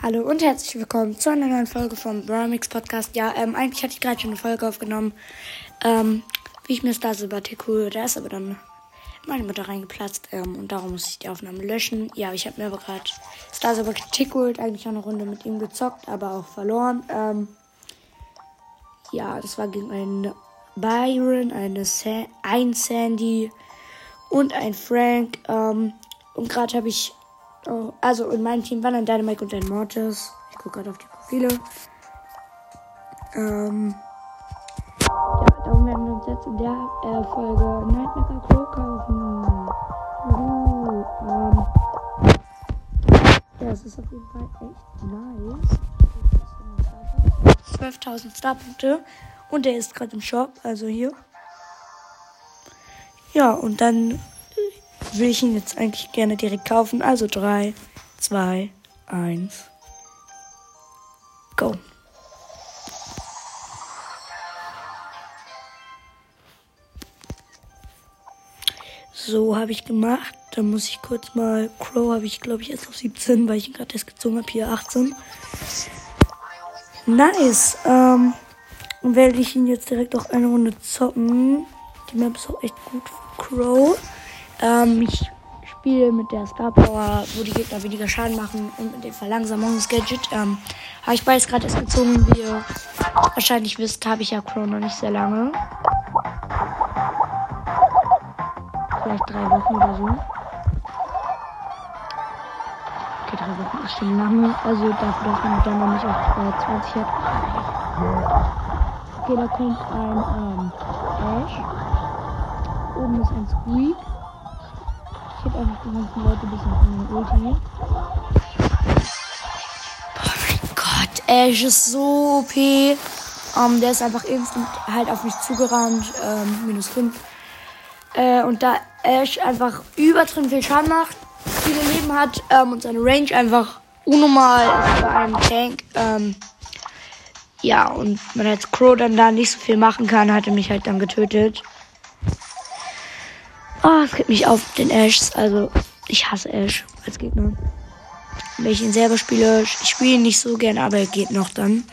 Hallo und herzlich willkommen zu einer neuen Folge vom Bramix Podcast. Ja, ähm, eigentlich hatte ich gerade schon eine Folge aufgenommen, ähm, wie ich mir Star Silver hole. Da ist aber dann meine Mutter reingeplatzt ähm, und darum muss ich die Aufnahme löschen. Ja, ich habe mir aber gerade Star Silver geholt, eigentlich auch eine Runde mit ihm gezockt, aber auch verloren. Ähm, ja, das war gegen einen Byron, eine Sa ein Sandy und ein Frank. Ähm, und gerade habe ich Oh, also in meinem Team waren ein Dynamite und ein Mortis. Ich gucke gerade auf die Profile. Ähm, ja, darum werden wir uns jetzt in der äh, Folge Nightmaker Crow kaufen. Uh, ähm, ja, es ist auf jeden Fall echt nice. 12.000 Starpunkte. Und der ist gerade im Shop, also hier. Ja, und dann will ich ihn jetzt eigentlich gerne direkt kaufen. Also 3, 2, 1, go. So habe ich gemacht. Dann muss ich kurz mal. Crow habe ich, glaube ich, erst auf 17, weil ich ihn gerade erst gezogen habe. Hier 18. Nice. Ähm, werde ich ihn jetzt direkt auch eine Runde zocken. Die Map ist auch echt gut für Crow. Ähm, ich spiele mit der Star Power, wo die Gegner weniger Schaden machen und mit dem Verlangsamungsgadget. Ähm, habe ich beides gerade erst gezogen. Wie ihr wahrscheinlich wisst, habe ich ja Crow noch nicht sehr lange. Vielleicht drei Wochen oder so. Okay, drei Wochen ist schon lange. Also dafür, dass man dann noch nicht auf äh, 20 hat. Okay, da kommt ein ähm, Ash. Oben ist ein Squeak. Ich hätte einfach die ganzen Leute bis auf meine Ulti. Oh mein Gott, Ash ist so OP. Um, ähm, der ist einfach instant halt auf mich zugerannt. Ähm, minus 5. Äh, und da Ash einfach übertrieben viel Schaden macht, viele Leben hat ähm, und seine Range einfach unnormal ist bei einem Tank. Ähm, ja, und man als Crow dann da nicht so viel machen kann, hat er mich halt dann getötet. Oh, es gibt mich auf den Ash. Also, ich hasse Ash als Gegner. Wenn ich ihn selber spiele, ich spiele ihn nicht so gern, aber er geht noch dann.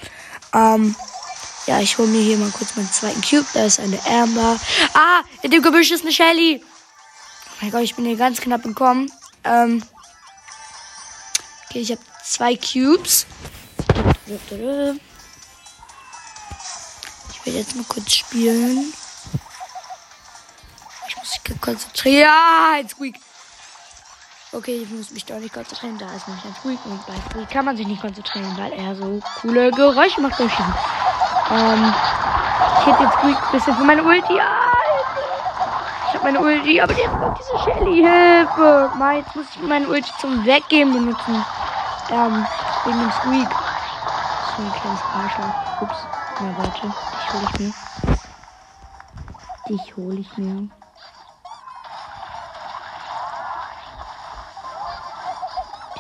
Ähm, ja, ich hole mir hier mal kurz meinen zweiten Cube. Da ist eine Amber. Ah, in dem Gebüsch ist eine Shelly. Oh mein Gott, ich bin hier ganz knapp entkommen. Ähm, okay, ich habe zwei Cubes. Ich will jetzt mal kurz spielen konzentrieren. Ja, ein Squeak. Okay, ich muss mich doch nicht konzentrieren. Da ist nämlich ein Squeak. Und bei Squeak kann man sich nicht konzentrieren, weil er so coole Geräusche macht. Ähm, ich hätte den Squeak ein bisschen für meine Ulti. Ja, ich habe meine Ulti, aber jetzt kommt diese Shelly. Hilfe. Mal, jetzt muss ich meine Ulti zum Weggeben benutzen. Ähm, wegen dem Squeak. So ein kleines Arschloch. Ups. Na, warte. Dich hole ich mir. Dich hole ich mir.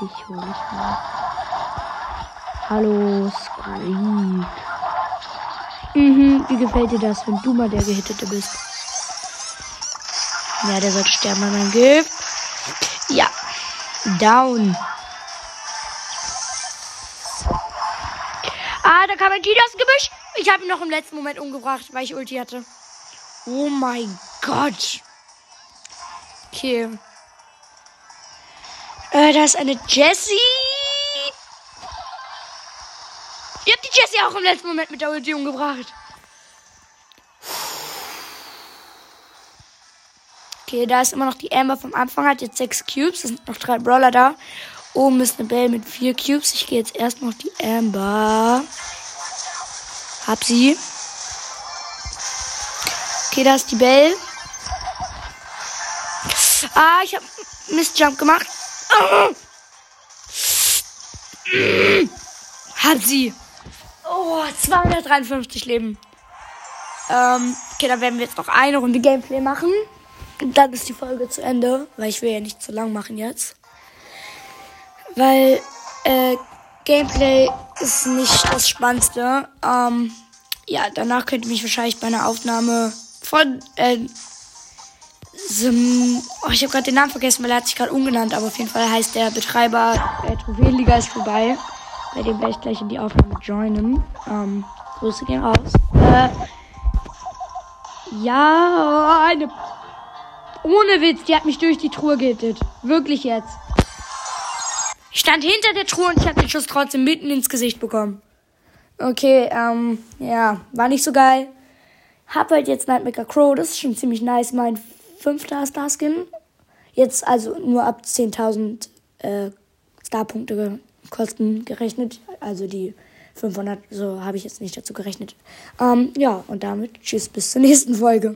Dich hole ich mal. Hallo, Squeak. Mhm, wie gefällt dir das, wenn du mal der Gehittete bist? Ja, der sollte sterben bei meinem Gift. Ja. Down. Ah, da kam ein aus dem Gebüsch. Ich habe ihn noch im letzten Moment umgebracht, weil ich Ulti hatte. Oh mein Gott. Okay. Da ist eine Jessie. Ihr habt die Jessie auch im letzten Moment mit der Ulti umgebracht. Okay, da ist immer noch die Amber vom Anfang, hat jetzt sechs Cubes. Es sind noch drei Brawler da. Oben ist eine Belle mit vier Cubes. Ich gehe jetzt erst noch die Amber. Hab sie. Okay, da ist die Belle. Ah, ich habe Mistjump gemacht. Hat sie. Oh, 253 Leben. Ähm, okay, dann werden wir jetzt noch eine Runde Gameplay machen. Und dann ist die Folge zu Ende, weil ich will ja nicht zu lang machen jetzt. Weil, äh, Gameplay ist nicht das Spannendste. Ähm, ja, danach könnt ihr mich wahrscheinlich bei einer Aufnahme von, äh, Sim oh, ich habe gerade den Namen vergessen, weil er hat sich gerade umgenannt, aber auf jeden Fall heißt der Betreiber äh, Trophäenliga ist vorbei. Bei dem werde ich gleich in die Aufnahme joinen. Ähm, Grüße gehen raus. Äh, ja, eine. Ohne Witz, die hat mich durch die Truhe gehittet. Wirklich jetzt. Ich stand hinter der Truhe und ich habe den Schuss trotzdem mitten ins Gesicht bekommen. Okay, ähm, ja, war nicht so geil. Hab halt jetzt Nightmaker Crow, das ist schon ziemlich nice. Mein fünfter Star-Skin. Jetzt also nur ab 10.000 äh, Starpunkte Kosten gerechnet. Also die 500, so habe ich jetzt nicht dazu gerechnet. Ähm, ja, und damit tschüss bis zur nächsten Folge.